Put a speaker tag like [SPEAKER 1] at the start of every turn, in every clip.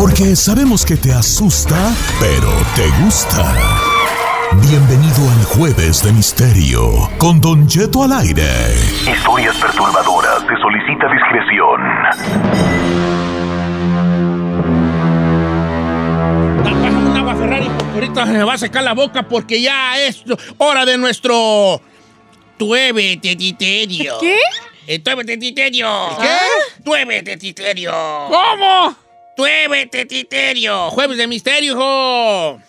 [SPEAKER 1] Porque sabemos que te asusta, pero te gusta. Bienvenido al Jueves de Misterio con Don Jeto al aire.
[SPEAKER 2] Historias perturbadoras. Se solicita discreción.
[SPEAKER 3] Una va Ferrari, ahorita se me va a secar la boca porque ya es hora de nuestro tueve tititerio.
[SPEAKER 4] ¿Qué?
[SPEAKER 3] El tueve tititerio.
[SPEAKER 4] ¿Qué?
[SPEAKER 3] Tueve tititerio.
[SPEAKER 5] ¿Cómo?
[SPEAKER 3] Tueve tititerio. Jueves de misterio, hijo.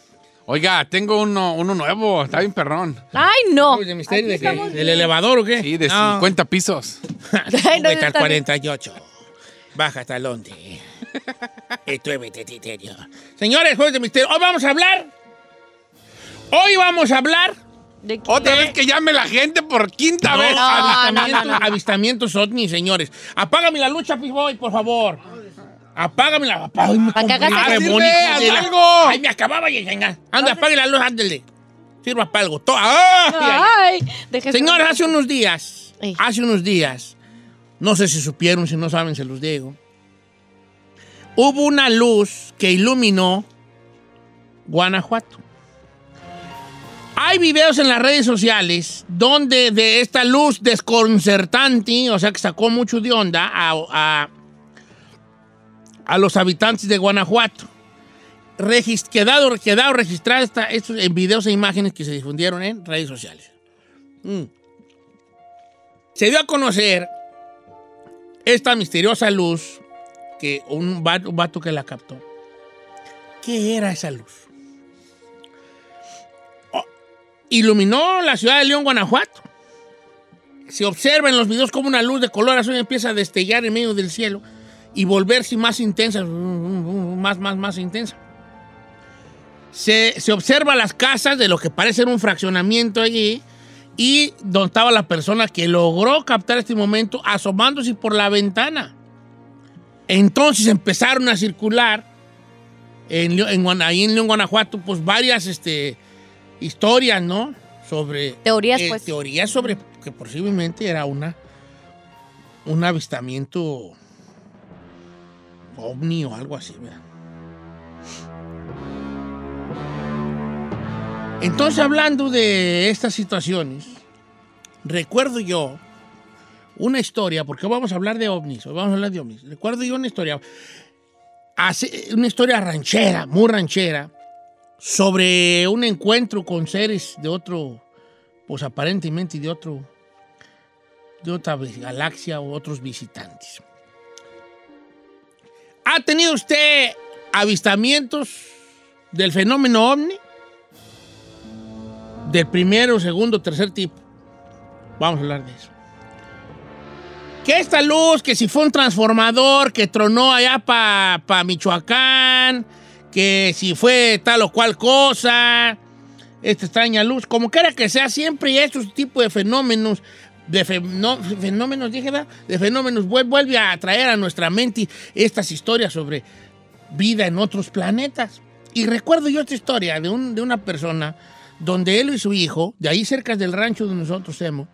[SPEAKER 5] Oiga, tengo uno, uno nuevo, está bien perrón.
[SPEAKER 4] Ay, no.
[SPEAKER 3] Jueves de misterio de qué? ¿Del elevador o qué?
[SPEAKER 5] Sí, de
[SPEAKER 3] No.
[SPEAKER 5] 50 pisos.
[SPEAKER 4] Está bien.
[SPEAKER 3] 48. Baja hasta el 11. El tueve tititerio. Señores, Jueves de misterio. Hoy vamos a hablar. Hoy vamos a hablar
[SPEAKER 4] ¿De qué?
[SPEAKER 5] Otra vez que llame la gente por quinta
[SPEAKER 3] No,
[SPEAKER 5] vez.
[SPEAKER 4] no,
[SPEAKER 3] avistamientos,
[SPEAKER 4] no, no.
[SPEAKER 3] avistamientos ovni, señores. Apágame la lucha, Piboy, por favor. Apágame la... Apágame,
[SPEAKER 4] Pa' que hagas
[SPEAKER 5] Sirve, haz
[SPEAKER 3] la-
[SPEAKER 5] algo.
[SPEAKER 3] Ay, me acababa de engañar. Anda, apague la luz, ándale. Sirva para algo. To- ¡Ay! ay.
[SPEAKER 4] Ay, deje
[SPEAKER 3] Señores, hace unos días,
[SPEAKER 4] Ey.
[SPEAKER 3] hace unos días, no sé si supieron, si no saben, se los digo. Hubo una luz que iluminó Guanajuato. Hay videos en las redes sociales donde de esta luz desconcertante, o sea que sacó mucho de onda a, a- a los habitantes de Guanajuato. Quedado, quedado registrada esta- estos en videos e imágenes que se difundieron en redes sociales. Mm. Se dio a conocer esta misteriosa luz que un vato, un vato que la captó. ¿Qué era esa luz? Oh, iluminó la ciudad de León, Guanajuato. Se observa en los videos como una luz de color azul empieza a destellar en medio del cielo y volverse más intensa, más, más, más intensa. Se, se observa las casas de lo que parece ser un fraccionamiento allí y donde estaba la persona que logró captar este momento asomándose por la ventana. Entonces empezaron a circular en, en ahí en León, Guanajuato, pues varias este, historias, ¿no? Sobre...
[SPEAKER 4] Teorías,
[SPEAKER 3] eh,
[SPEAKER 4] pues.
[SPEAKER 3] Teorías sobre que posiblemente era una... Un avistamiento ovni o algo así, ¿verdad? Entonces, hablando de estas situaciones, recuerdo yo una historia, porque vamos a hablar de ovnis, vamos a hablar de ovnis. Recuerdo yo una historia, una historia ranchera, muy ranchera, sobre un encuentro con seres de otro, pues aparentemente de otro, de otra galaxia o otros visitantes. ¿Ha tenido usted avistamientos del fenómeno ovni? Del primero, segundo, tercer tipo. Vamos a hablar de eso. Que esta luz, que si fue un transformador que tronó allá para Michoacán, que si fue tal o cual cosa, esta extraña luz, como quiera que sea, siempre hay estos tipos de fenómenos, de fe- no, fenómenos, dije, ¿verdad? De fenómenos, vuel- vuelve a traer a nuestra mente estas historias sobre vida en otros planetas. Y recuerdo yo esta historia de, un- de una persona donde él y su hijo, de ahí cerca del rancho donde nosotros hemos,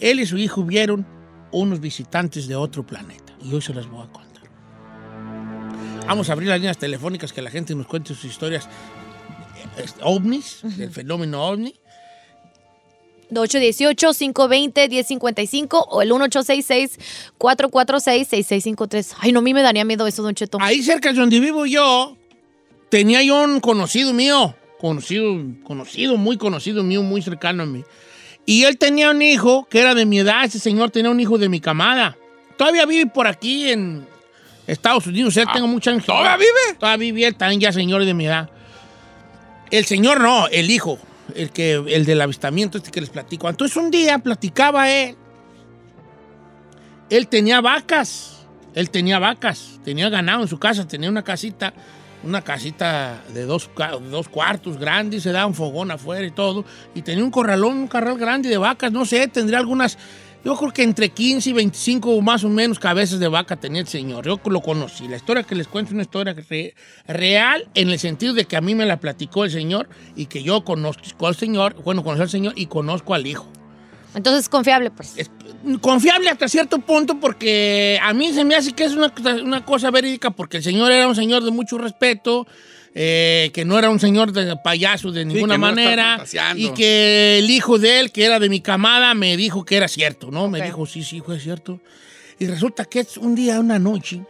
[SPEAKER 3] él y su hijo vieron unos visitantes de otro planeta. Y hoy se las voy a contar. Vamos a abrir las líneas telefónicas que la gente nos cuente sus historias ovnis, del fenómeno ovni.
[SPEAKER 4] 818-520-1055 o el 1866-446-6653. Ay, no, a mí me daría miedo eso, Don Cheto.
[SPEAKER 3] Ahí cerca de donde vivo yo, tenía yo un conocido mío, conocido, conocido, muy conocido mío, muy cercano a mí. Y él tenía un hijo que era de mi edad, ese señor tenía un hijo de mi camada. Todavía vive por aquí en Estados Unidos, él tengo mucha años.
[SPEAKER 5] ¿todavía vive?
[SPEAKER 3] Todavía vive, él también ya señor de mi edad. El señor no, el hijo, el, que, el del avistamiento este que les platico. Entonces un día platicaba él. Él tenía vacas, él tenía vacas, tenía ganado en su casa, tenía una casita, una casita de dos, dos cuartos grande, y se daba un fogón afuera y todo, y tenía un corralón, un corral grande de vacas, no sé, tendría algunas, yo creo que entre 15 y 25 más o menos cabezas de vaca tenía el señor, yo lo conocí, la historia que les cuento es una historia re- real en el sentido de que a mí me la platicó el señor y que yo conozco al señor, bueno, conocí al señor y conozco al hijo.
[SPEAKER 4] Entonces, confiable, pues.
[SPEAKER 3] Es confiable hasta cierto punto porque a mí se me hace que es una, una cosa verídica porque el señor era un señor de mucho respeto, eh, que no era un señor de payaso de ninguna
[SPEAKER 5] no está
[SPEAKER 3] manera
[SPEAKER 5] fantaseando.
[SPEAKER 3] y que el hijo de él, que era de mi camada, me dijo que era cierto, ¿no? Me
[SPEAKER 4] Ok.
[SPEAKER 3] dijo, sí, sí, hijo, es cierto. Y resulta que es un día, una noche,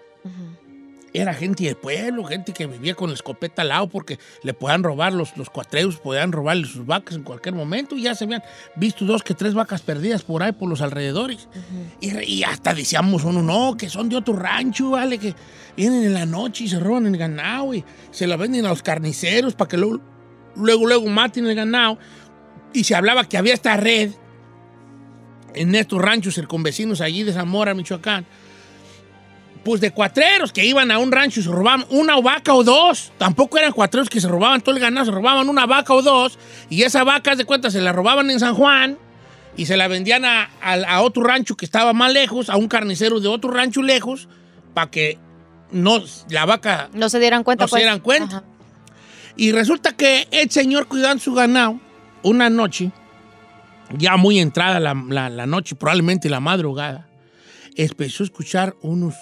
[SPEAKER 3] era gente de pueblo, gente que vivía con la escopeta al lado porque le podían robar los, los cuatreos, podían robarle sus vacas en cualquier momento. Y ya se habían visto dos que tres vacas perdidas por ahí, por los alrededores. y, re- y hasta decíamos uno, no, que son de otro rancho, ¿vale? Que vienen en la noche y se roban el ganado y se la venden a los carniceros para que luego, luego, luego maten el ganado. Y se hablaba que había esta red en estos ranchos circunvecinos allí de Zamora, Michoacán pues de cuatreros que iban a un rancho y se robaban una vaca o dos. Tampoco eran cuatreros que se robaban todo el ganado, se robaban una vaca o dos. Y esa vaca, de cuenta, se la robaban en San Juan y se la vendían a, a- a otro rancho que estaba más lejos, a un carnicero de otro rancho lejos, para que no, la vaca...
[SPEAKER 4] No se dieran cuenta,
[SPEAKER 3] No se
[SPEAKER 4] pues.
[SPEAKER 3] dieran cuenta.
[SPEAKER 4] Ajá.
[SPEAKER 3] Y resulta que el señor cuidando su ganado, una noche, ya muy entrada la, la- la noche, probablemente la madrugada, empezó a escuchar unos,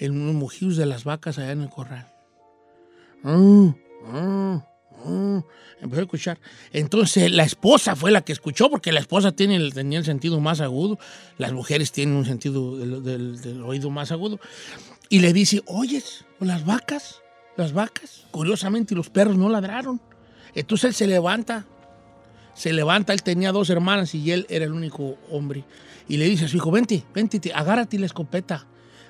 [SPEAKER 3] en unos mugidos de las vacas allá en el corral. Mm, mm, mm. Empezó a escuchar. Entonces la esposa fue la que escuchó, porque la esposa tiene tenía el sentido más agudo, las mujeres tienen un sentido del, del- del oído más agudo, y le dice, oyes, las vacas, las vacas, curiosamente los perros no ladraron. Entonces él se levanta, se levanta, él tenía dos hermanas y él era el único hombre. Y le dice a su hijo, vente, vente, te- agárrate la escopeta.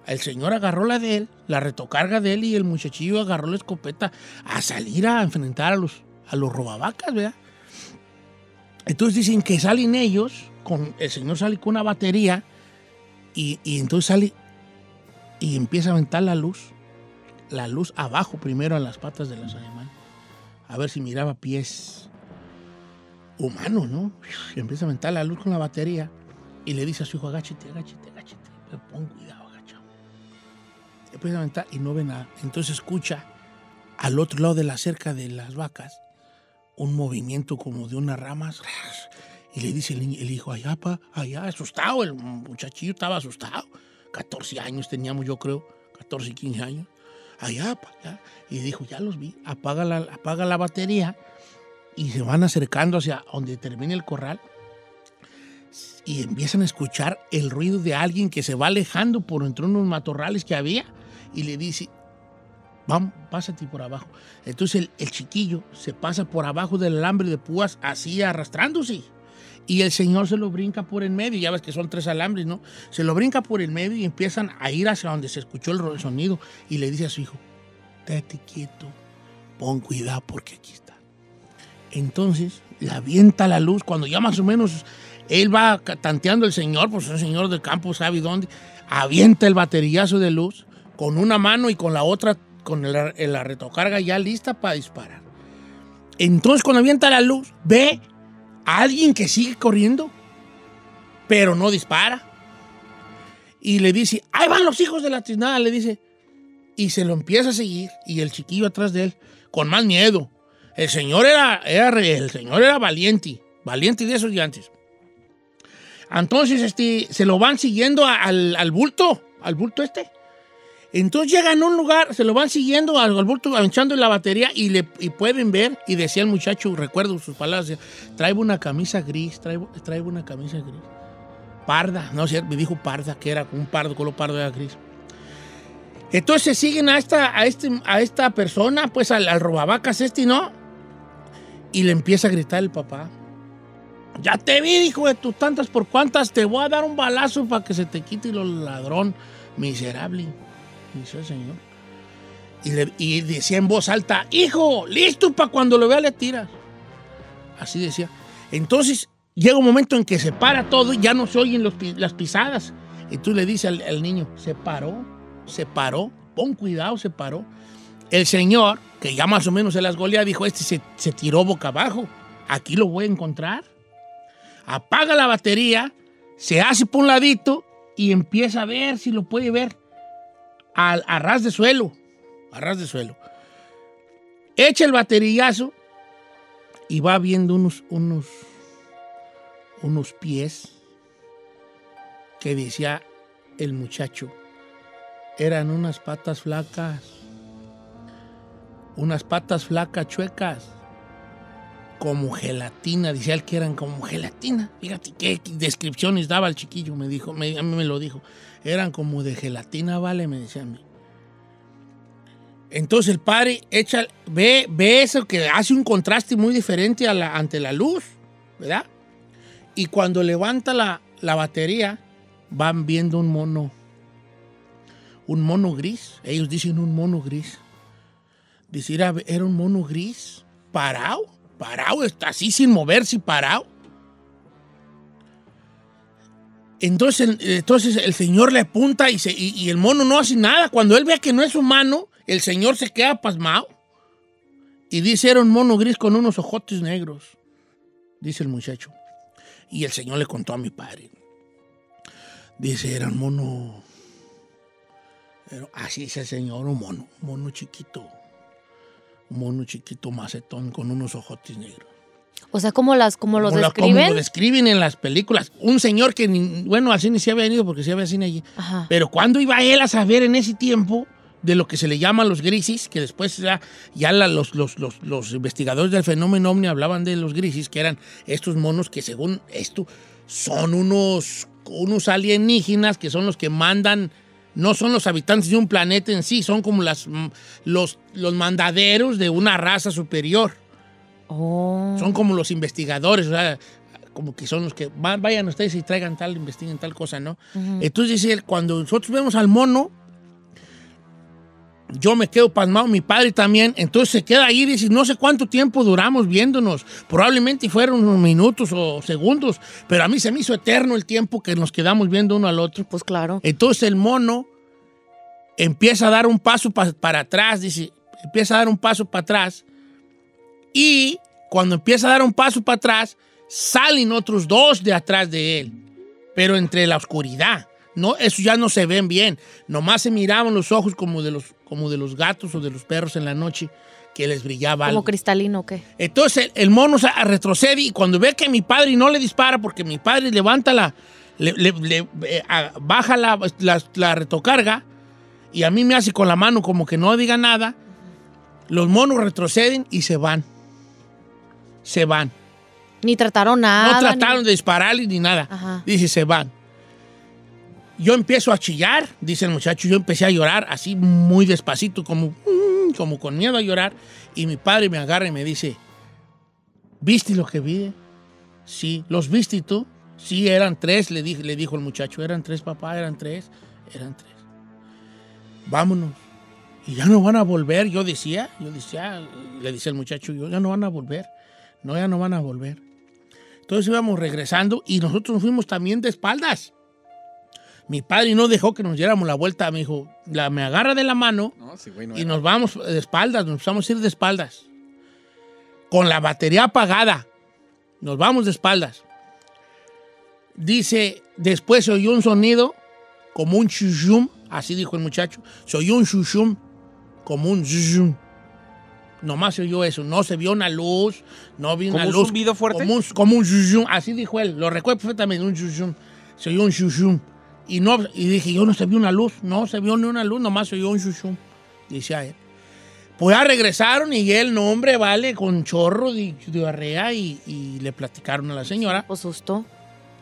[SPEAKER 3] El señor agarró la de él, la retocarga de él y el muchachillo agarró la escopeta a salir a enfrentar a los, a los robavacas, ¿verdad? Entonces dicen que salen ellos, con, el señor sale con una batería y, y entonces sale y empieza a aventar la luz, la luz abajo primero en las patas de los animales, a ver si miraba pies humanos, ¿no? Empieza a aventar la luz con la batería y le dice a su hijo, agáchate, agáchate, agáchate, pero pon cuidado, y no ve nada. Entonces escucha al otro lado de la cerca de las vacas un movimiento como de unas ramas y le dice el, el hijo, allá, pa, allá, asustado, el muchachillo estaba asustado. 14 años teníamos, yo creo, 14, 15 años. Allá, pa, allá. Y dijo, ya los vi, apaga la, apaga la batería y se van acercando hacia donde termina el corral y empiezan a escuchar el ruido de alguien que se va alejando por entre unos matorrales que había y le dice, vamos, pásate por abajo. Entonces el, el chiquillo se pasa por abajo del alambre de púas así arrastrándose. Y el señor se lo brinca por el medio, ya ves que son tres alambres, ¿no? Se lo brinca por el medio y empiezan a ir hacia donde se escuchó el el sonido y le dice a su hijo, quédate quieto, pon cuidado porque aquí está. Entonces le avienta la luz cuando ya más o menos él va tanteando el señor, pues es un señor del campo sabe dónde, avienta el baterillazo de luz con una mano y con la otra, con el- la retocarga ya lista para disparar. Entonces cuando avienta la luz, ve a alguien que sigue corriendo, pero no dispara. Y le dice, ahí van los hijos de la tiznada, le dice. Y se lo empieza a seguir, y el chiquillo atrás de él, con más miedo. El señor era, el señor era valiente, valiente de esos de antes. Entonces, este, se lo van siguiendo al, al bulto, al bulto este. Entonces llegan a un lugar, se lo van siguiendo al, al bulto, echando la batería y, le, pueden ver, y decía el muchacho, recuerdo sus palabras, traigo una camisa gris, traigo, una camisa gris. Parda, no sé, me dijo parda, que era un pardo, color pardo era gris. Entonces siguen a esta, a este, a esta persona, pues al, al robavacas este, ¿no? Y le empieza a gritar el papá. Ya te vi, hijo de tus tantas por cuantas, te voy a dar un balazo para que se te quite lo ladrón miserable. Dice señor. Y, le- y decía en voz alta, hijo, listo para cuando lo vea le tiras. Así decía. Entonces llega un momento en que se para todo y ya no se oyen los las pisadas. Y tú le dices al, al niño, se paró, se paró, pon cuidado, se paró. El señor, que ya más o menos se las golea, dijo, este se, se tiró boca abajo. Aquí lo voy a encontrar. Apaga la batería, se hace por un ladito y empieza a ver si lo puede ver al, a ras de suelo. A ras de suelo. Echa el baterillazo y va viendo unos, unos, unos pies que decía el muchacho. Eran unas patas flacas. Unas patas flacas chuecas. Como gelatina. Decía él que eran como gelatina. Fíjate qué descripciones daba el chiquillo, me dijo. a mí me lo dijo. Eran como de gelatina, vale, me decía a mí. Entonces el padre echa, ve, ve eso que hace un contraste muy diferente ante la luz, ¿verdad? Y cuando levanta la, la batería, van viendo un mono. Un mono gris. Ellos dicen un mono gris. Era, era un mono gris, parado, parado, está así sin moverse, parado. Entonces, entonces el señor le apunta y, el mono no hace nada. Cuando él ve que no es humano, el señor se queda pasmado. Y dice, era un mono gris con unos ojotes negros, dice el muchacho. Y el señor le contó a mi padre. Dice, era un mono... así dice el señor, un mono, un mono chiquito. Un mono chiquito macetón con unos ojotes negros.
[SPEAKER 4] O sea, como las, como los
[SPEAKER 3] Como la- como
[SPEAKER 4] describen.
[SPEAKER 3] lo describen en las películas. Un señor que, ni- bueno, al cine sí había venido porque sí había cine allí.
[SPEAKER 4] Ajá.
[SPEAKER 3] Pero cuando iba él a saber en ese tiempo de lo que se le llama los grises, que después ya, ya la- los, los, los- los investigadores del fenómeno ovni hablaban de los grises, que eran estos monos que según esto son unos, unos alienígenas que son los que mandan, no son los habitantes de un planeta en sí, son como las, los, los mandaderos de una raza superior.
[SPEAKER 4] Oh.
[SPEAKER 3] Son como los investigadores, o sea, como que son los que va- vayan ustedes y traigan tal, investiguen tal cosa, ¿no? Entonces dice él, cuando nosotros vemos al mono, yo me quedo pasmado, mi padre también, entonces se queda ahí y dice, no sé cuánto tiempo duramos viéndonos, probablemente fueron unos minutos o segundos, pero a mí se me hizo eterno el tiempo que nos quedamos viendo uno al otro.
[SPEAKER 4] Pues claro.
[SPEAKER 3] Entonces el mono empieza a dar un paso pa- para atrás, dice, empieza a dar un paso para atrás y cuando empieza a dar un paso para atrás, salen otros dos de atrás de él, pero entre la oscuridad. No, eso ya no se ven bien. Nomás se miraban los ojos como de los, como de los gatos o de los perros en la noche que les brillaba
[SPEAKER 4] Como
[SPEAKER 3] algo.
[SPEAKER 4] cristalino, ¿o ¿qué?
[SPEAKER 3] Entonces el, el mono retrocede y cuando ve que mi padre no le dispara, porque mi padre levanta la, le- le- le- eh, a- baja la, la- la retocarga y a mí me hace con la mano como que no diga nada, los monos retroceden y se van. Se van.
[SPEAKER 4] Ni trataron nada.
[SPEAKER 3] no trataron
[SPEAKER 4] ni-
[SPEAKER 3] de dispararle ni nada.
[SPEAKER 4] Ajá.
[SPEAKER 3] Dice, se van. Yo empiezo a chillar, dice el muchacho, yo empecé a llorar así muy despacito, como, mm, como con miedo a llorar. Y mi padre me agarra y me dice, ¿viste lo que vi? Sí, ¿los viste tú? Sí, eran tres, le, dije, le dijo el muchacho, eran tres, papá, eran tres, eran tres. Vámonos. Y ya no van a volver, yo decía, yo decía, le dice el muchacho, ya no van a volver. No, ya no van a volver. Entonces íbamos regresando y nosotros nos fuimos también de espaldas. Mi padre no dejó que nos diéramos la vuelta, me dijo, la, me agarra de la mano
[SPEAKER 5] No, sí, güey, no
[SPEAKER 3] y nos vamos de espaldas, nos empezamos a ir de espaldas. Con la batería apagada. Nos vamos de espaldas. Dice, después se oyó un sonido como un chuchum, así dijo el muchacho. Se oyó un chuchum, como un chuchum. Nomás se oyó eso, no se vio una luz, no vi una
[SPEAKER 5] ¿Como un
[SPEAKER 3] luz.
[SPEAKER 5] zumbido fuerte?
[SPEAKER 3] Como un, como un chuchum, así dijo él, lo recuerdo perfectamente, un chuchum. Se oyó un chuchum. Y, no, y dije, yo no se vio una luz, no se vio ni una luz, nomás se oyó un chuchum, dice a él. Pues ya regresaron y el nombre, vale, con chorro de diarrea y, y le platicaron a la señora.
[SPEAKER 4] Pues susto.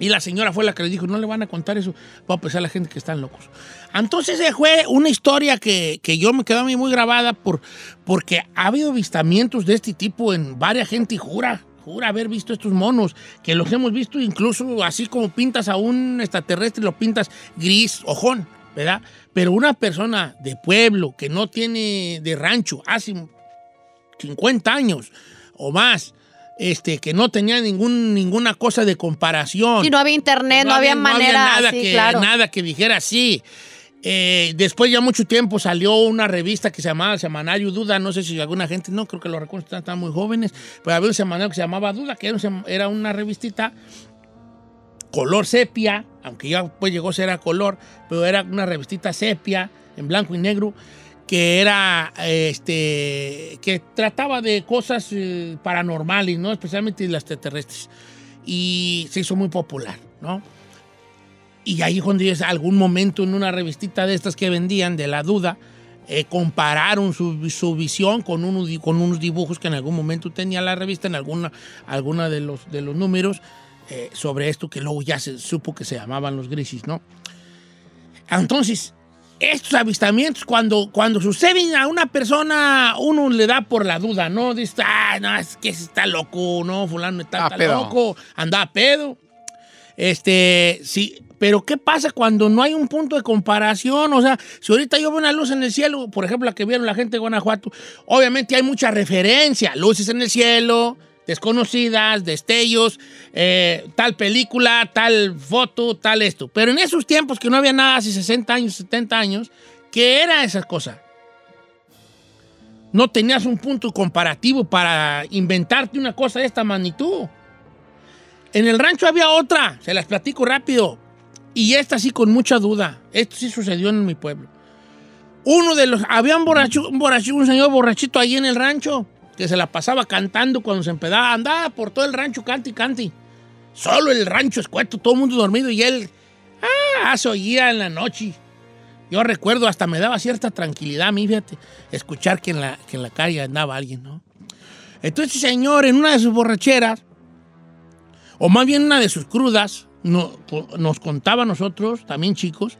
[SPEAKER 3] Y la señora fue la que le dijo, no le van a contar eso, va a pensar la gente que están locos. Entonces fue una historia que, que yo me quedó a mí muy grabada por, porque ha habido avistamientos de este tipo en varias gente y jura, jura haber visto estos monos, que los hemos visto incluso así como pintas a un extraterrestre, lo pintas gris, ojón, ¿verdad? Pero una persona de pueblo que no tiene de rancho hace 50 años o más, este, que no tenía ningún, ninguna cosa de comparación.
[SPEAKER 4] Sí, no había internet, no, había, manera.
[SPEAKER 3] nada,
[SPEAKER 4] sí,
[SPEAKER 3] que,
[SPEAKER 4] claro.
[SPEAKER 3] nada que dijera así. Eh, después ya mucho tiempo salió una revista que se llamaba Semanario Duda, no sé si alguna gente, no creo que lo recuerden, están, están muy jóvenes, pero había un semanario que se llamaba Duda, que era, una revistita color sepia, aunque ya pues llegó a ser a color, pero era una revistita sepia, en blanco y negro, que era, este, que trataba de cosas eh, paranormales, ¿no? Especialmente las extraterrestres. y se hizo muy popular, ¿no? Y ahí cuando ellos, algún momento en una revistita de estas que vendían, de la duda, eh, compararon su, su visión con, unos con unos dibujos que en algún momento tenía la revista, en alguna, alguna de, los, de los números, eh, sobre esto que luego ya se supo que se llamaban los grises, ¿no? Entonces, estos avistamientos, cuando, cuando suceden a una persona, uno le da por la duda, ¿no? Dice, ah, no, es que está loco, no, fulano está,
[SPEAKER 5] Ah,
[SPEAKER 3] está loco, anda a pedo. Este, sí, pero ¿qué pasa cuando no hay un punto de comparación? O sea, si ahorita yo veo una luz en el cielo, por ejemplo, la que vieron la gente de Guanajuato, obviamente hay mucha referencia, luces en el cielo, desconocidas, destellos, eh, tal película, tal foto, tal esto. Pero en esos tiempos que no había nada, hace 60 años, 70 años, ¿qué era esa cosa? No tenías un punto comparativo para inventarte una cosa de esta magnitud. En el rancho había otra, se las platico rápido. Y esta sí con mucha duda. Esto sí sucedió en mi pueblo. Uno de los. Había un un señor borrachito ahí en el rancho que se la pasaba cantando cuando se empedaba. Andaba por todo el rancho, canti, canti. Solo el rancho escueto, todo el mundo dormido y él. Ah, se en la noche. Yo recuerdo, hasta me daba cierta tranquilidad a mí, fíjate, escuchar que en la, que en la calle andaba alguien, ¿no? Entonces, este señor, en una de sus borracheras, o más bien una de sus crudas, nos contaba a nosotros, también chicos,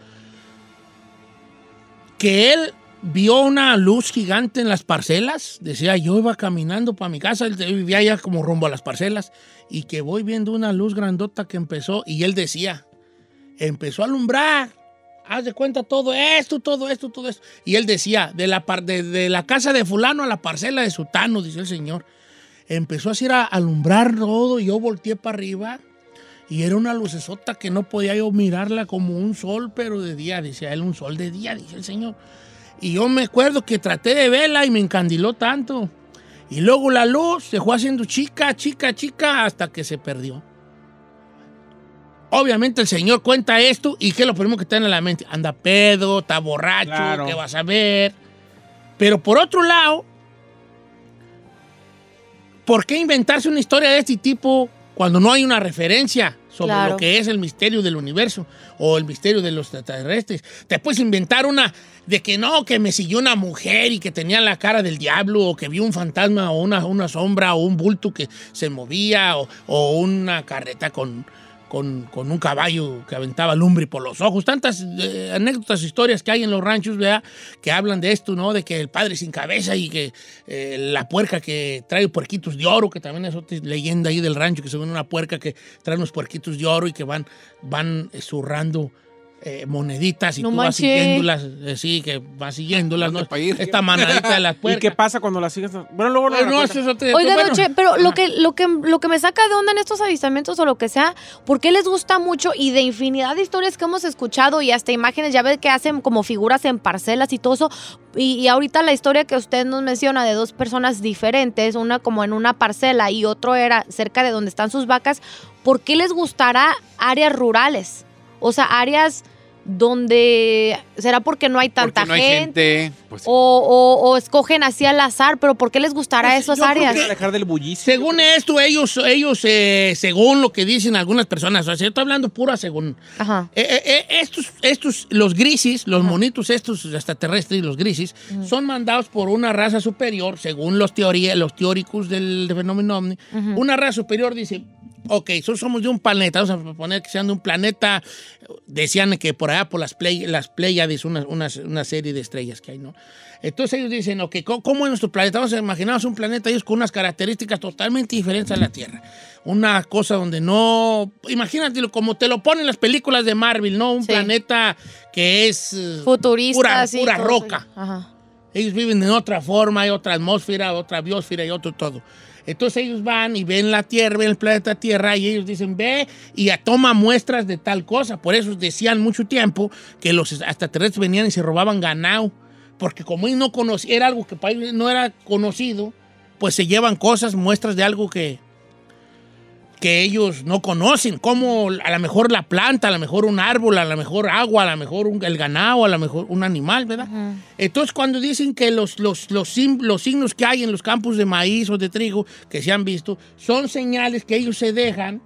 [SPEAKER 3] que él vio una luz gigante en las parcelas. Decía, yo iba caminando para mi casa, él vivía ya como rumbo a las parcelas, y que voy viendo una luz grandota que empezó, y él decía, empezó a alumbrar. Haz de cuenta todo esto, todo esto, todo esto. Y él decía, de la, de la casa de fulano a la parcela de sutano, dice el señor. Empezó así a alumbrar todo y yo volteé para arriba y era una lucesota que no podía yo mirarla como un sol, pero de día, decía él, un sol de día, dice el señor. Y yo me acuerdo que traté de verla y me encandiló tanto. Y luego la luz se fue haciendo chica, chica, chica, hasta que se perdió. Obviamente el señor cuenta esto y ¿qué es lo primero que tiene en la mente? Anda pedo, está borracho,
[SPEAKER 5] Claro.
[SPEAKER 3] ¿qué vas a ver? Pero por otro lado, ¿por qué inventarse una historia de este tipo cuando no hay una referencia sobre
[SPEAKER 4] Claro.
[SPEAKER 3] lo que es el misterio del universo o el misterio de los extraterrestres? Te puedes inventar una de que no, que me siguió una mujer y que tenía la cara del diablo o que vio un fantasma o una, una sombra o un bulto que se movía o, o una carreta con, con, un caballo que aventaba lumbre por los ojos. Tantas eh, anécdotas, historias que hay en los ranchos, ¿verdad? Que hablan de esto, ¿no? De que el padre sin cabeza y que eh, la puerca que trae puerquitos de oro, que también es otra leyenda ahí del rancho, que se ve una puerca que trae unos puerquitos de oro y que van, van zurrando eh, moneditas y
[SPEAKER 4] No
[SPEAKER 3] tú vas siguiéndolas, eh, sí, que vas siguiéndolas, ¿no? Esta manadita de las
[SPEAKER 6] ¿Y
[SPEAKER 3] puercas.
[SPEAKER 6] qué pasa cuando la sigues? Bueno, luego no,
[SPEAKER 3] eso
[SPEAKER 4] Oiga,
[SPEAKER 3] bueno,
[SPEAKER 4] Don Che, pero lo que, lo, que, lo que me saca de onda en estos avistamientos o lo que sea, ¿por qué les gusta mucho? Y de infinidad de historias que hemos escuchado y hasta imágenes, ya ve que hacen como figuras en parcelas y todo eso. Y, y ahorita la historia que usted nos menciona de dos personas diferentes, una como en una parcela y otro era cerca de donde están sus vacas, ¿por qué les gustará áreas rurales? O sea, áreas donde será porque no hay tanta
[SPEAKER 5] Porque no hay
[SPEAKER 4] gente,
[SPEAKER 5] gente. pues,
[SPEAKER 4] O, o- o escogen así al azar, pero ¿por qué les gustará
[SPEAKER 3] Pues,
[SPEAKER 4] esas
[SPEAKER 3] yo creo
[SPEAKER 4] áreas?
[SPEAKER 3] que-
[SPEAKER 6] alejar del bullicio.
[SPEAKER 3] Según esto, ellos, ellos eh, según lo que dicen algunas personas, o sea, yo estoy hablando pura según.
[SPEAKER 4] Ajá.
[SPEAKER 3] Eh, eh, eh, estos, estos, los grises, los monitos estos extraterrestres, los grises, son mandados por una raza superior, según los, teoría, los teóricos del fenómeno ovni. Una raza superior dice, ok, so- somos de un planeta, vamos a poner que sean de un planeta, decían que por allá por las, play, las Pleiades, una, una, una serie de estrellas que hay, ¿no? Entonces ellos dicen, ok, ¿cómo, cómo es nuestro planeta? Vamos a imaginarnos un planeta ellos con unas características totalmente diferentes a la Tierra. Una cosa donde no... Imagínatelo como te lo ponen las películas de Marvel, ¿no? Un
[SPEAKER 4] Sí.
[SPEAKER 3] planeta que es... eh,
[SPEAKER 4] Futuristas
[SPEAKER 3] Pura,
[SPEAKER 4] y
[SPEAKER 3] pura roca.
[SPEAKER 4] Ajá.
[SPEAKER 3] Ellos viven en otra forma, hay otra atmósfera, otra biosfera y otro todo. Entonces ellos van y ven la Tierra, ven el planeta Tierra y ellos dicen, ve y toma muestras de tal cosa. Por eso decían mucho tiempo que los extraterrestres venían y se robaban ganado. Porque como ellos no conocían, era algo que para ellos no era conocido, pues se llevan cosas, muestras de algo que, que ellos no conocen, como a lo mejor la planta, a lo mejor un árbol, a lo mejor agua, a lo mejor un- el ganado, a lo mejor un animal, ¿verdad? Entonces cuando dicen que los, los, los, sim- los signos que hay en los campos de maíz o de trigo que se han visto son señales que ellos se dejan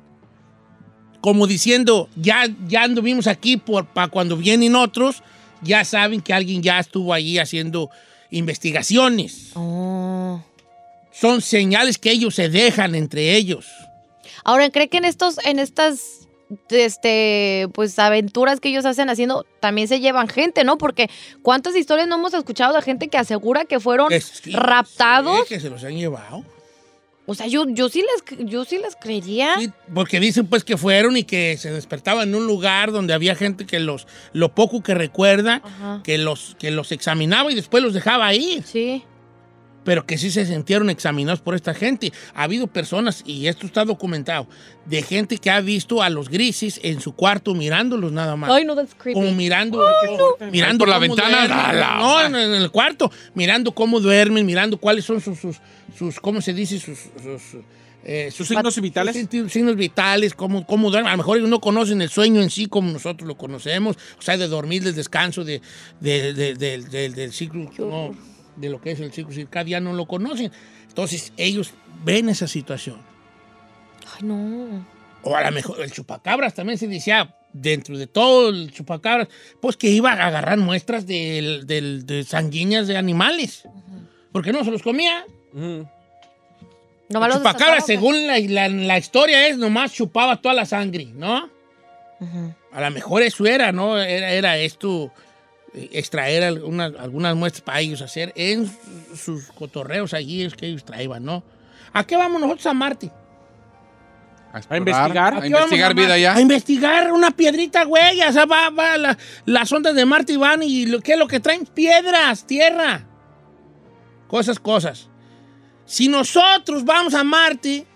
[SPEAKER 3] como diciendo, ya, ya anduvimos aquí por, para cuando vienen otros, ya saben que alguien ya estuvo ahí haciendo investigaciones.
[SPEAKER 4] Oh.
[SPEAKER 3] Son señales que ellos se dejan entre ellos.
[SPEAKER 4] Ahora, ¿cree que en estos, en estas este, pues aventuras que ellos hacen haciendo, también se llevan gente, ¿no? Porque cuántas historias no hemos escuchado de gente que asegura que fueron
[SPEAKER 3] Que sí,
[SPEAKER 4] raptados.
[SPEAKER 3] sí, que se los han llevado.
[SPEAKER 4] O sea, yo, yo sí les yo sí les creería.
[SPEAKER 3] Sí, porque dicen pues que fueron y que se despertaban en un lugar donde había gente que los, lo poco que recuerda,
[SPEAKER 4] Ajá.
[SPEAKER 3] que los, que los examinaba y después los dejaba ir.
[SPEAKER 4] Sí.
[SPEAKER 3] Pero que sí se sintieron examinados por esta gente. Ha habido personas, y esto está documentado, de gente que ha visto a los grises en su cuarto mirándolos nada más.
[SPEAKER 4] Ay, no, that's creepy.
[SPEAKER 3] Como mirando, mirando
[SPEAKER 5] Por la ventana, la
[SPEAKER 3] no, en, en el cuarto, mirando cómo duermen, mirando cuáles son sus, sus, sus ¿cómo se dice? Sus, sus, eh,
[SPEAKER 6] ¿Sus signos vitales?
[SPEAKER 3] sus signos- vitales, cómo, cómo duermen. A lo mejor ellos no conocen el sueño en sí como nosotros lo conocemos, o sea, de dormir, del descanso, de, de- de- de- de- del ciclo, no, de lo que es el ciclo circadiano, no lo conocen. Entonces, ellos ven esa situación.
[SPEAKER 4] Ay, no.
[SPEAKER 3] O a lo mejor el chupacabras también se decía, dentro de todo el chupacabras, pues que iba a agarrar muestras del- del- de sanguíneas de animales. Porque no se los comía.
[SPEAKER 6] Ujú.
[SPEAKER 4] Nomás
[SPEAKER 3] el
[SPEAKER 4] desataba,
[SPEAKER 3] según la, la- la historia es, nomás chupaba toda la sangre, ¿no? A lo mejor eso era, ¿no? Era, era esto, extraer algunas, algunas muestras para ellos hacer en sus- cotorreos allí es que ellos traían, ¿no? ¿A qué vamos nosotros a Marte?
[SPEAKER 5] A, explorar,
[SPEAKER 6] investigar.
[SPEAKER 5] A investigar
[SPEAKER 3] a
[SPEAKER 5] vida ya.
[SPEAKER 3] A investigar una piedrita, güey. O sea, va, va la- las ondas de Marte y van y lo, ¿qué es lo que traen? Piedras, tierra. Cosas, cosas. Si nosotros vamos a Marte,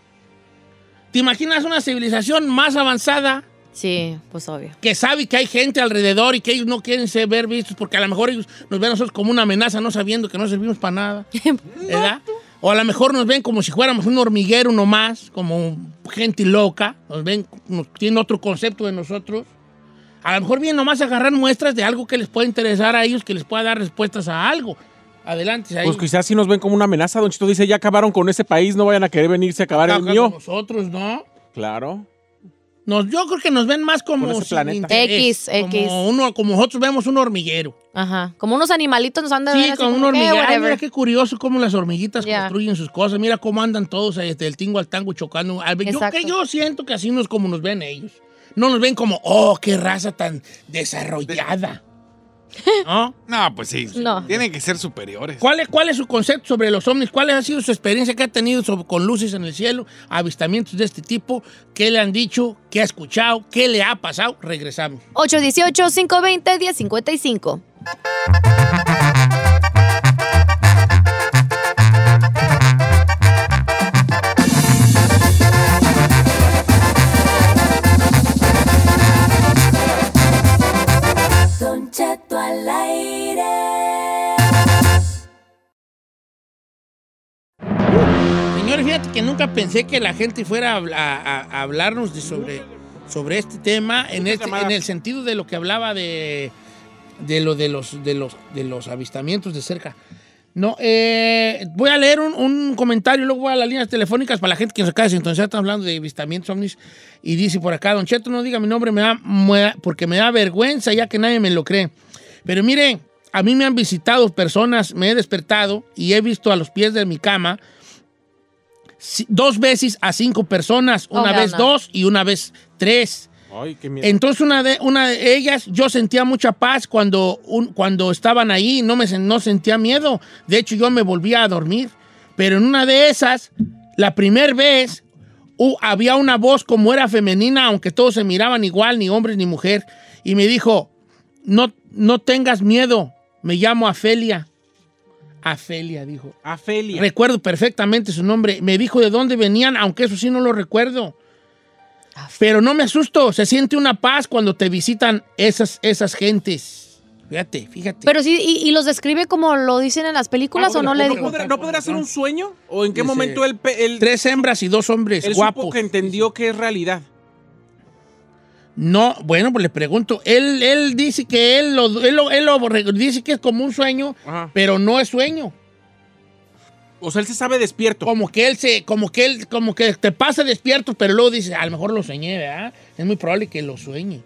[SPEAKER 3] ¿te imaginas una civilización más avanzada
[SPEAKER 4] Sí, pues obvio.
[SPEAKER 3] que sabe que hay gente alrededor y que ellos no quieren ser ver vistos porque a lo mejor ellos nos ven a nosotros como una amenaza, no sabiendo que no servimos para nada? ¿Verdad? O a lo mejor nos ven como si fuéramos un hormiguero nomás, como gente loca, nos ven, nos, tienen otro concepto de nosotros. A lo mejor vienen nomás a agarrar muestras de algo que les pueda interesar a ellos, que les pueda dar respuestas a algo. Adelante, ahí.
[SPEAKER 6] Pues quizás sí nos ven como una amenaza. Don Chito dice, ya acabaron con ese país, no vayan a querer venirse a acabar el mío.
[SPEAKER 3] Nosotros, ¿no?
[SPEAKER 6] Claro.
[SPEAKER 3] Nos, yo creo que nos ven más como
[SPEAKER 6] ese planeta.
[SPEAKER 4] X, X.
[SPEAKER 3] Como, uno, como nosotros vemos un hormiguero.
[SPEAKER 4] Ajá. Como unos animalitos nos andan
[SPEAKER 3] Sí, como un
[SPEAKER 4] "Eh,
[SPEAKER 3] hormiguero. Ay,
[SPEAKER 4] whatever".
[SPEAKER 3] mira qué curioso cómo las hormiguitas construyen sus cosas. Mira cómo andan todos ahí, desde el tingo al tango chocando. Yo, que yo siento que así no es como nos ven ellos. No nos ven como, oh, qué raza tan desarrollada. ¿No?
[SPEAKER 5] No, pues sí.
[SPEAKER 4] No.
[SPEAKER 5] Tienen que ser superiores.
[SPEAKER 3] ¿Cuál es, ¿Cuál es su concepto sobre los ovnis? ¿Cuál ha sido su experiencia que ha tenido sobre- con luces en el cielo, avistamientos de este tipo? ¿Qué le han dicho? ¿Qué ha escuchado? ¿Qué le ha pasado? Regresamos.
[SPEAKER 4] 818-520-1055.
[SPEAKER 7] Al aire.
[SPEAKER 3] Señores, fíjate que nunca pensé que la gente fuera a, habla- a- a hablarnos de sobre, sobre este tema en, este- en el sentido de lo que hablaba de, de lo de los, de, los, de los avistamientos de cerca. No, eh, voy a leer un, un comentario y luego voy a las líneas telefónicas para la gente que nos acaba de sintonizar. Estamos hablando de avistamientos ovnis. Y dice por acá, Don Cheto, no diga mi nombre me da, me- porque me da vergüenza ya que nadie me lo cree. Pero miren, a mí me han visitado personas, me he despertado y he visto a los pies de mi cama dos veces a cinco personas,
[SPEAKER 4] Oh,
[SPEAKER 3] una vez
[SPEAKER 4] no.
[SPEAKER 3] dos y una vez tres.
[SPEAKER 6] Ay, qué miedo.
[SPEAKER 3] Entonces una de, una de ellas, yo sentía mucha paz cuando, un- cuando estaban ahí, no, me, no sentía miedo. De hecho, yo me volvía a dormir. Pero en una de esas, la primera vez, hu- había una voz como era femenina, aunque todos se miraban igual, ni hombres ni mujer. Y me dijo, no, no tengas miedo, me llamo Afelia. Afelia, dijo.
[SPEAKER 6] Afelia.
[SPEAKER 3] Recuerdo perfectamente su nombre. Me dijo de dónde venían, aunque eso sí no lo recuerdo. Pero no me asusto. Se siente una paz cuando te visitan esas, esas gentes. Fíjate, fíjate.
[SPEAKER 4] Pero sí, y, y los describe como lo dicen en las películas
[SPEAKER 3] Ah,
[SPEAKER 4] o no le
[SPEAKER 3] ¿cómo
[SPEAKER 4] dijo.
[SPEAKER 3] no?
[SPEAKER 6] ¿podrá, ¿No podrá ser un sueño? ¿O en qué
[SPEAKER 3] Dice,
[SPEAKER 6] momento él,
[SPEAKER 3] Tres hembras y dos hombres
[SPEAKER 6] él
[SPEAKER 3] guapos.
[SPEAKER 6] supo que entendió que es realidad?
[SPEAKER 3] No, bueno, pues le pregunto. Él, él dice que él lo, él lo- él lo dice que es como un sueño,
[SPEAKER 6] Ajá.
[SPEAKER 3] pero no es sueño.
[SPEAKER 6] O sea, él se sabe despierto.
[SPEAKER 3] como que él se, como que él, como que te pasa despierto, pero luego dice, a lo mejor lo soñé, ¿verdad? Es muy probable que lo sueñe.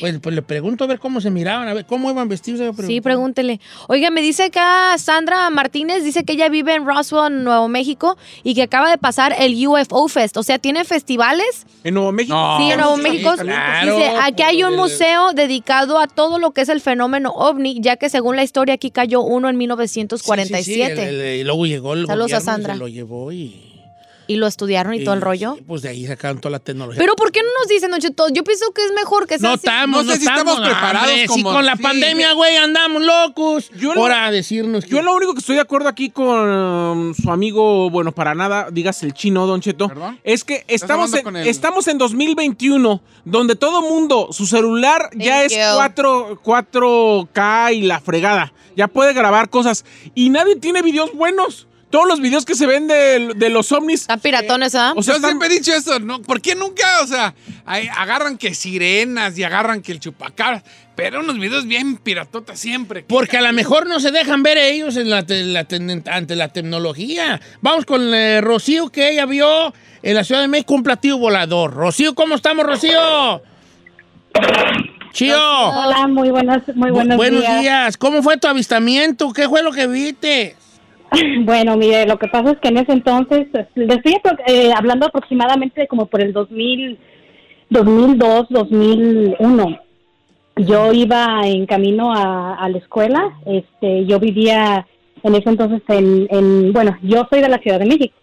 [SPEAKER 3] Pues, pues le pregunto a ver cómo se miraban, a ver cómo iban vestidos.
[SPEAKER 4] Sí, pregúntele. Oiga, me dice acá Sandra Martínez, dice que ella vive en Roswell, Nuevo México, y que acaba de pasar el UFO Fest. O sea, ¿tiene festivales?
[SPEAKER 6] En Nuevo México.
[SPEAKER 5] No.
[SPEAKER 4] sí, en Nuevo
[SPEAKER 3] sí,
[SPEAKER 4] México.
[SPEAKER 3] claro,
[SPEAKER 4] dice, aquí hay un
[SPEAKER 3] el-
[SPEAKER 4] museo dedicado a todo lo que es el fenómeno ovni, ya que según la historia aquí cayó uno en
[SPEAKER 3] Sí, sí, sí,
[SPEAKER 4] 1947.
[SPEAKER 3] el- el- y luego llegó el
[SPEAKER 4] Saludos a
[SPEAKER 3] gobierno
[SPEAKER 4] Sandra.
[SPEAKER 3] se lo llevó y...
[SPEAKER 4] y lo estudiaron y, todo el rollo.
[SPEAKER 3] Pues de ahí sacaron toda la tecnología.
[SPEAKER 4] Pero ¿por qué no nos dicen, Don Cheto? Yo pienso que es mejor que sea
[SPEAKER 3] no
[SPEAKER 4] así.
[SPEAKER 3] estamos,
[SPEAKER 5] No sé si estamos preparados
[SPEAKER 3] hombre, sí,
[SPEAKER 5] como-
[SPEAKER 3] con la
[SPEAKER 5] sí.
[SPEAKER 3] pandemia, güey, andamos locos.
[SPEAKER 6] Yo
[SPEAKER 3] Ahora a decirnos que...
[SPEAKER 6] Yo lo único que estoy de acuerdo aquí con um, su amigo, bueno, para nada, digas el chino, Don Cheto,
[SPEAKER 5] ¿Perdón?
[SPEAKER 6] es que estamos en,
[SPEAKER 5] el-
[SPEAKER 6] estamos en 2021, donde todo mundo, su celular ya
[SPEAKER 4] Thank
[SPEAKER 6] es
[SPEAKER 4] you.
[SPEAKER 6] 4, 4K y la fregada, ya puede grabar cosas y nadie tiene videos buenos. Todos los videos que se ven de, de los ovnis,
[SPEAKER 4] Están piratones, ¿ah?
[SPEAKER 6] o sea,
[SPEAKER 5] Yo
[SPEAKER 6] están-
[SPEAKER 5] siempre he dicho eso, ¿no? ¿Por qué nunca? O sea, agarran que sirenas y agarran que el chupacabras, pero unos videos bien piratotas siempre.
[SPEAKER 3] Porque a lo mejor no se dejan ver ellos en la te- la te- ante la tecnología. Vamos con eh, Rocío, que ella vio en la Ciudad de México un platillo volador. Rocío, ¿cómo estamos, Rocío? Chío.
[SPEAKER 8] Hola, muy buenos, muy
[SPEAKER 3] Bu-
[SPEAKER 8] buenos, días.
[SPEAKER 3] días. ¿Cómo fue tu avistamiento? ¿Qué fue lo que viste?
[SPEAKER 8] Bueno, mire, lo que pasa es que en ese entonces, le estoy eh, hablando aproximadamente como por el 2000, 2002, 2001. Yo iba en camino a, a la escuela, este, yo vivía en ese entonces en, en, bueno, yo soy de la Ciudad de México,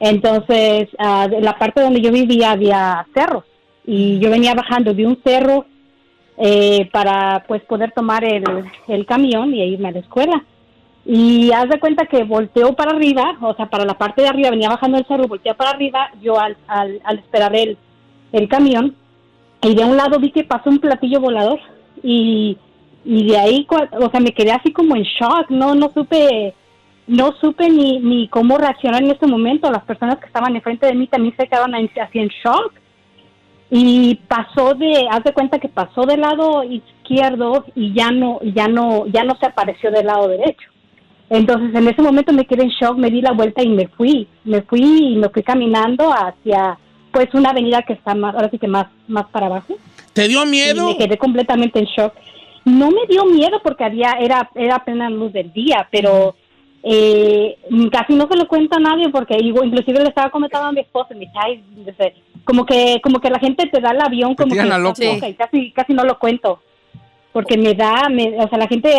[SPEAKER 8] entonces ah, de la parte donde yo vivía había cerros y yo venía bajando de un cerro eh, para pues poder tomar el camión y irme a la escuela. Y haz de cuenta que volteó para arriba, o sea, para la parte de arriba, venía bajando el cerro, volteó para arriba, yo al, al, esperar el, el camión, y de un lado vi que pasó un platillo volador, y, y de ahí, o sea, me quedé así como en shock, no, no supe, no supe ni, ni cómo reaccionar en ese momento, las personas que estaban enfrente de mí también se quedaban así en shock, y pasó de, haz de cuenta que pasó del lado izquierdo y ya no, ya no, ya no se apareció del lado derecho. Entonces en ese momento me quedé en shock, me di la vuelta y me fui, me fui y me fui caminando hacia pues una avenida que está más, ahora sí que más, más para abajo.
[SPEAKER 3] ¿Te dio
[SPEAKER 8] Y
[SPEAKER 3] miedo?
[SPEAKER 8] me quedé completamente en shock. No me dio miedo porque había, era, era plena luz del día, pero eh, casi no se lo cuento a nadie porque inclusive le estaba comentando a mi esposa, me dice, como que, como que la gente te da el avión como que estás
[SPEAKER 5] loco.
[SPEAKER 8] loca y casi, casi no lo cuento. Porque me da, me, o sea, la gente,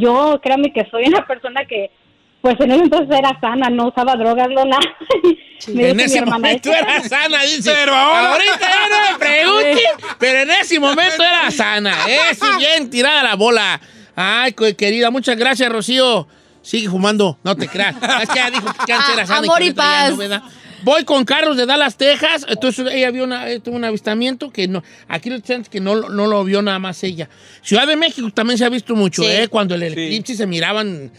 [SPEAKER 8] yo créanme que soy una persona que, pues en ese entonces era sana, no usaba drogas, no nada. Me
[SPEAKER 3] En
[SPEAKER 8] mi
[SPEAKER 3] ese
[SPEAKER 8] hermana,
[SPEAKER 3] momento
[SPEAKER 8] "Es
[SPEAKER 3] era sana, dice.
[SPEAKER 5] Pero ahora-
[SPEAKER 3] Ahorita ya no me pregunte, pero en ese momento era sana. Eso, bien tirada la bola. Ay, querida, muchas gracias, Rocío. Sigue fumando, no te creas. Es que ella dijo que antes era sana.
[SPEAKER 4] Amor
[SPEAKER 3] que
[SPEAKER 4] y
[SPEAKER 3] ya
[SPEAKER 4] paz.
[SPEAKER 3] no. Voy con Carlos de Dallas, Texas. Entonces ella vio una, eh, tuvo un avistamiento que no, aquí lo dicen que no, lo- no lo vio nada más ella. Ciudad de México también se ha visto mucho,
[SPEAKER 4] Sí.
[SPEAKER 3] ¿eh? Cuando el eclipse se miraban,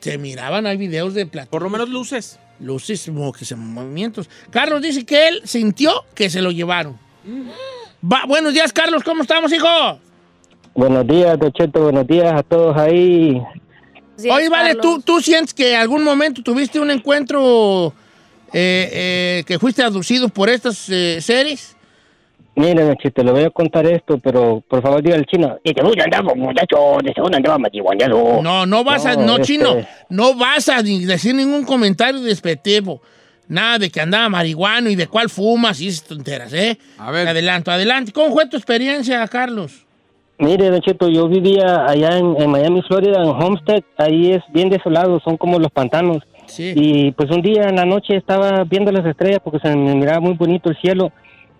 [SPEAKER 3] se miraban, hay videos de plat-
[SPEAKER 6] por lo menos luces.
[SPEAKER 3] luces como que se movimientos. Carlos dice que él sintió que se lo llevaron. Va- buenos días, Carlos, ¿cómo estamos, hijo?
[SPEAKER 9] Buenos días, Don Cheto, buenos días a todos ahí.
[SPEAKER 4] Sí,
[SPEAKER 3] Oye, vale,
[SPEAKER 4] Carlos.
[SPEAKER 3] ¿tú, ¿tú sientes que en algún momento tuviste un encuentro eh, eh, que fuiste aducido por estas eh, series?
[SPEAKER 9] Mire, Don Cheto, le voy a contar esto, pero por favor diga al chino.
[SPEAKER 3] No, no vas a,
[SPEAKER 9] No, este-
[SPEAKER 3] chino, no vas a decir ningún comentario despectivo. Nada de que andaba marihuano y de cuál fumas y esas tonteras, ¿eh?
[SPEAKER 5] A ver.
[SPEAKER 3] Adelanto, adelante. ¿Cómo fue tu experiencia, Carlos?
[SPEAKER 9] Mire, Don Cheto, yo vivía allá en, en Miami, Florida, en Homestead. Ahí es bien desolado, son como los pantanos. Y pues un día en la noche estaba viendo las estrellas porque se me miraba muy bonito el cielo.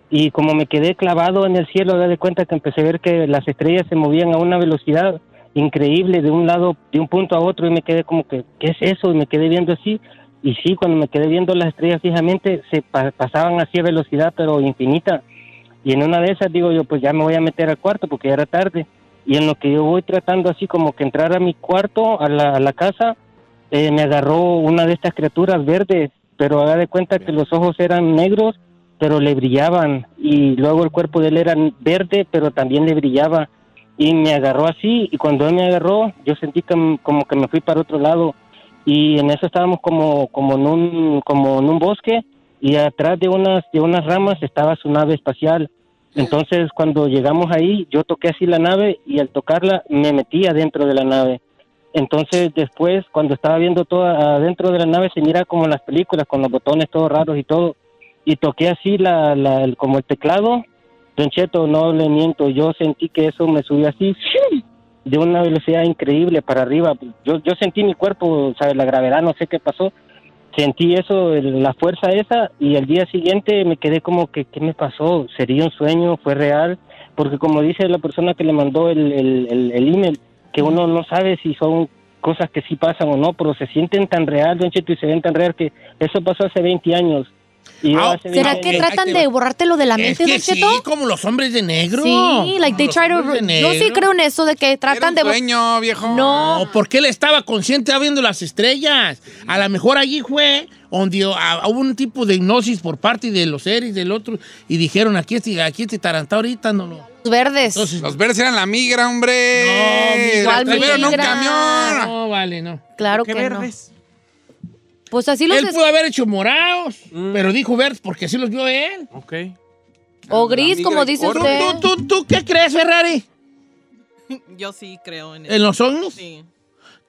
[SPEAKER 9] Y como me quedé clavado en el cielo, me di cuenta que empecé a ver que las estrellas se movían a una velocidad increíble de un lado, de un punto a otro. Y me quedé como que, ¿qué es eso? Y me quedé viendo así. Y sí, cuando me quedé viendo las estrellas fijamente, se pa- pasaban así a velocidad, pero infinita. Y en una de esas digo yo, pues ya me voy a meter al cuarto porque ya era tarde. Y en lo que yo voy tratando así como que entrar a mi cuarto, a la casa, eh, me agarró una de estas criaturas verdes, pero haga de cuenta que los ojos eran negros, pero le brillaban. Y luego el cuerpo de él era verde, pero también le brillaba. Y me agarró así, y cuando él me agarró, yo sentí que como que me fui para otro lado. y en eso estábamos como como en un como en un bosque y atrás de unas de unas ramas estaba su nave espacial. Entonces cuando llegamos ahí yo toqué así la nave y al tocarla me metí adentro de la nave. Entonces después cuando estaba viendo todo adentro de la nave se mira como las películas con los botones todos raros y todo y toqué así la, la el- como el teclado. Don Cheto, no le miento, yo sentí que eso me subió así de una velocidad increíble para arriba. Yo, yo sentí mi cuerpo. La gravedad, no sé qué pasó. Sentí eso, la fuerza esa, y el día siguiente me quedé como que, ¿qué me pasó? ¿Sería un sueño? ¿Fue real? Porque como dice la persona que le mandó el, el, el- el email, que uno no sabe si son cosas que sí pasan o no, pero se sienten tan real, Don Cheto, y se ven tan real que eso pasó hace 20 años. Y yo hace 20
[SPEAKER 4] ¿Será que
[SPEAKER 9] años-
[SPEAKER 4] tratan de borrártelo de la
[SPEAKER 3] Es
[SPEAKER 4] mente,
[SPEAKER 3] que
[SPEAKER 4] Don
[SPEAKER 3] sí,
[SPEAKER 4] Cheto?
[SPEAKER 3] como los hombres de negro.
[SPEAKER 4] Sí, like they try to...
[SPEAKER 3] de
[SPEAKER 4] Yo sí creo en eso de que
[SPEAKER 5] Era
[SPEAKER 4] tratan
[SPEAKER 5] un
[SPEAKER 4] de...
[SPEAKER 5] sueño, viejo.
[SPEAKER 4] No.
[SPEAKER 3] No, porque él estaba consciente de viendo las estrellas. A lo mejor allí fue donde ah, hubo un tipo de hipnosis por parte de los seres del otro y dijeron, aquí este, aquí este tarantá ahorita no lo...
[SPEAKER 4] Verdes.
[SPEAKER 3] Entonces,
[SPEAKER 5] Los verdes eran la migra, hombre.
[SPEAKER 3] No,
[SPEAKER 4] ¿cuál
[SPEAKER 5] Los trajeron en un
[SPEAKER 4] migra?
[SPEAKER 5] camión.
[SPEAKER 3] no, vale, no.
[SPEAKER 4] claro
[SPEAKER 6] ¿Qué
[SPEAKER 4] que
[SPEAKER 6] verdes?
[SPEAKER 4] no. Pues así los...
[SPEAKER 3] Él pudo haber hecho morados,
[SPEAKER 6] Mm.
[SPEAKER 3] pero dijo verdes porque así los vio él.
[SPEAKER 6] Ok.
[SPEAKER 4] O gris, como
[SPEAKER 5] migra
[SPEAKER 4] dice
[SPEAKER 5] oro.
[SPEAKER 3] ¿Tú,
[SPEAKER 4] usted.
[SPEAKER 3] tú, tú, tú qué crees, Ferrari?
[SPEAKER 10] Yo sí creo en
[SPEAKER 3] ¿En
[SPEAKER 10] eso.
[SPEAKER 3] los ovnis?
[SPEAKER 10] Sí.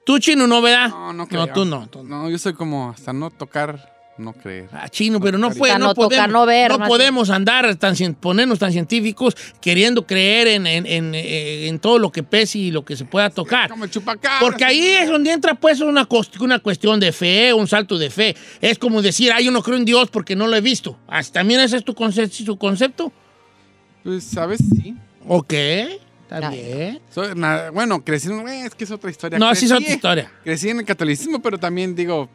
[SPEAKER 3] ¿Tú, Chino, no, verdad?
[SPEAKER 5] No, no creo.
[SPEAKER 3] No, tú no. tú no.
[SPEAKER 5] No, yo soy como hasta no tocar, no creer.
[SPEAKER 3] Ah, chino, pero no puede, no, podemos,
[SPEAKER 4] no ver,
[SPEAKER 3] no podemos andar tan ponernos tan científicos queriendo creer en, en, en, eh, en todo lo que pese y lo que se pueda tocar. Porque ahí es donde entra pues una, una cuestión de fe, un salto de fe. Es como decir, ah, yo no creo en Dios porque no lo he visto. Ah, ¿También ese es tu, conce- su concepto?
[SPEAKER 5] Pues, ¿sabes? Sí.
[SPEAKER 3] Ok, está bien.
[SPEAKER 5] Na- bueno, crecí en... eh, Es que es otra historia.
[SPEAKER 3] No, sí es
[SPEAKER 5] Crecí-
[SPEAKER 3] otra historia.
[SPEAKER 5] Crecí en el catolicismo, pero también digo...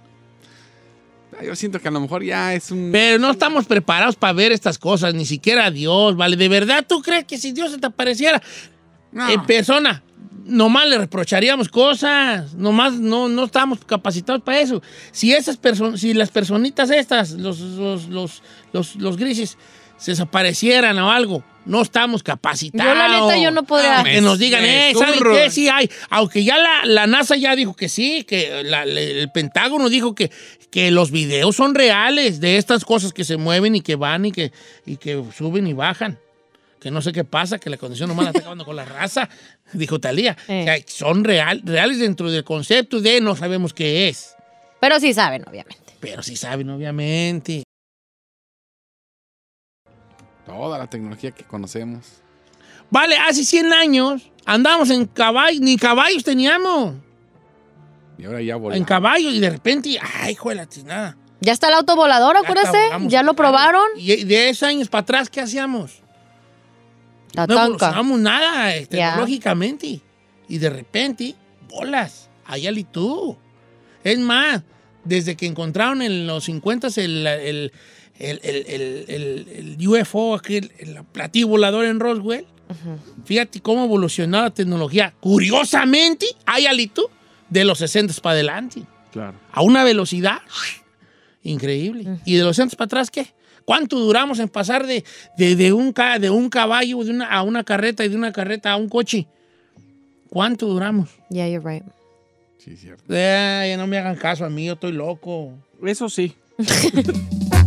[SPEAKER 5] Yo siento que a lo mejor ya es un...
[SPEAKER 3] Pero no estamos preparados para ver estas cosas, ni siquiera Dios, ¿vale? ¿De verdad tú crees que si Dios se te apareciera
[SPEAKER 5] No.
[SPEAKER 3] en persona, nomás le reprocharíamos cosas? Nomás no, no estamos capacitados para eso. Si esas personas, si las personitas estas, los, los, los, los, los grises, se desaparecieran o algo, no estamos capacitados.
[SPEAKER 4] Yo la neta, yo no podría...
[SPEAKER 5] me-
[SPEAKER 3] que nos digan, eh, ¿saben qué? Sí hay. Aunque ya la, la NASA ya dijo que sí, que la- la- el Pentágono dijo que, que los videos son reales de estas cosas que se mueven y que van y que, y que suben y bajan. Que no sé qué pasa, que la condición la está acabando con la raza, dijo Talía.
[SPEAKER 4] Eh.
[SPEAKER 3] O sea, son real, reales dentro del concepto de no sabemos qué es.
[SPEAKER 4] Pero sí saben, obviamente.
[SPEAKER 3] Pero sí saben, obviamente.
[SPEAKER 5] Toda la tecnología que conocemos.
[SPEAKER 3] Vale, hace 100 años andamos en caballos, ni caballos teníamos.
[SPEAKER 5] Y ahora ya
[SPEAKER 3] En
[SPEAKER 5] volvemos.
[SPEAKER 3] caballos y de repente, ay, hijo de la tiznada.
[SPEAKER 4] Ya está el auto volador,
[SPEAKER 3] Ya
[SPEAKER 4] acuérdese. Ya lo probaron.
[SPEAKER 3] Y de esos años para atrás, ¿qué hacíamos?
[SPEAKER 4] La
[SPEAKER 3] no
[SPEAKER 4] tanca.
[SPEAKER 3] evolucionamos nada eh, tecnológicamente. Y de repente, bolas, allá y tú. Es más, desde que encontraron en los 50 el, el, el, el- el- el- el UFO, aquel, el platillo volador en Roswell, fíjate cómo evolucionó la tecnología. Curiosamente, hay alito de los 60 para adelante.
[SPEAKER 6] Claro.
[SPEAKER 3] A una velocidad increíble. ¿Y de los 60 para atrás qué? ¿Cuánto duramos en pasar de, de, de un, de un caballo de una, a una carreta y de una carreta a un coche? ¿Cuánto duramos?
[SPEAKER 4] Yeah, you're right.
[SPEAKER 5] Sí, cierto.
[SPEAKER 3] Eh, no me hagan caso a mí, yo estoy loco.
[SPEAKER 6] Eso sí.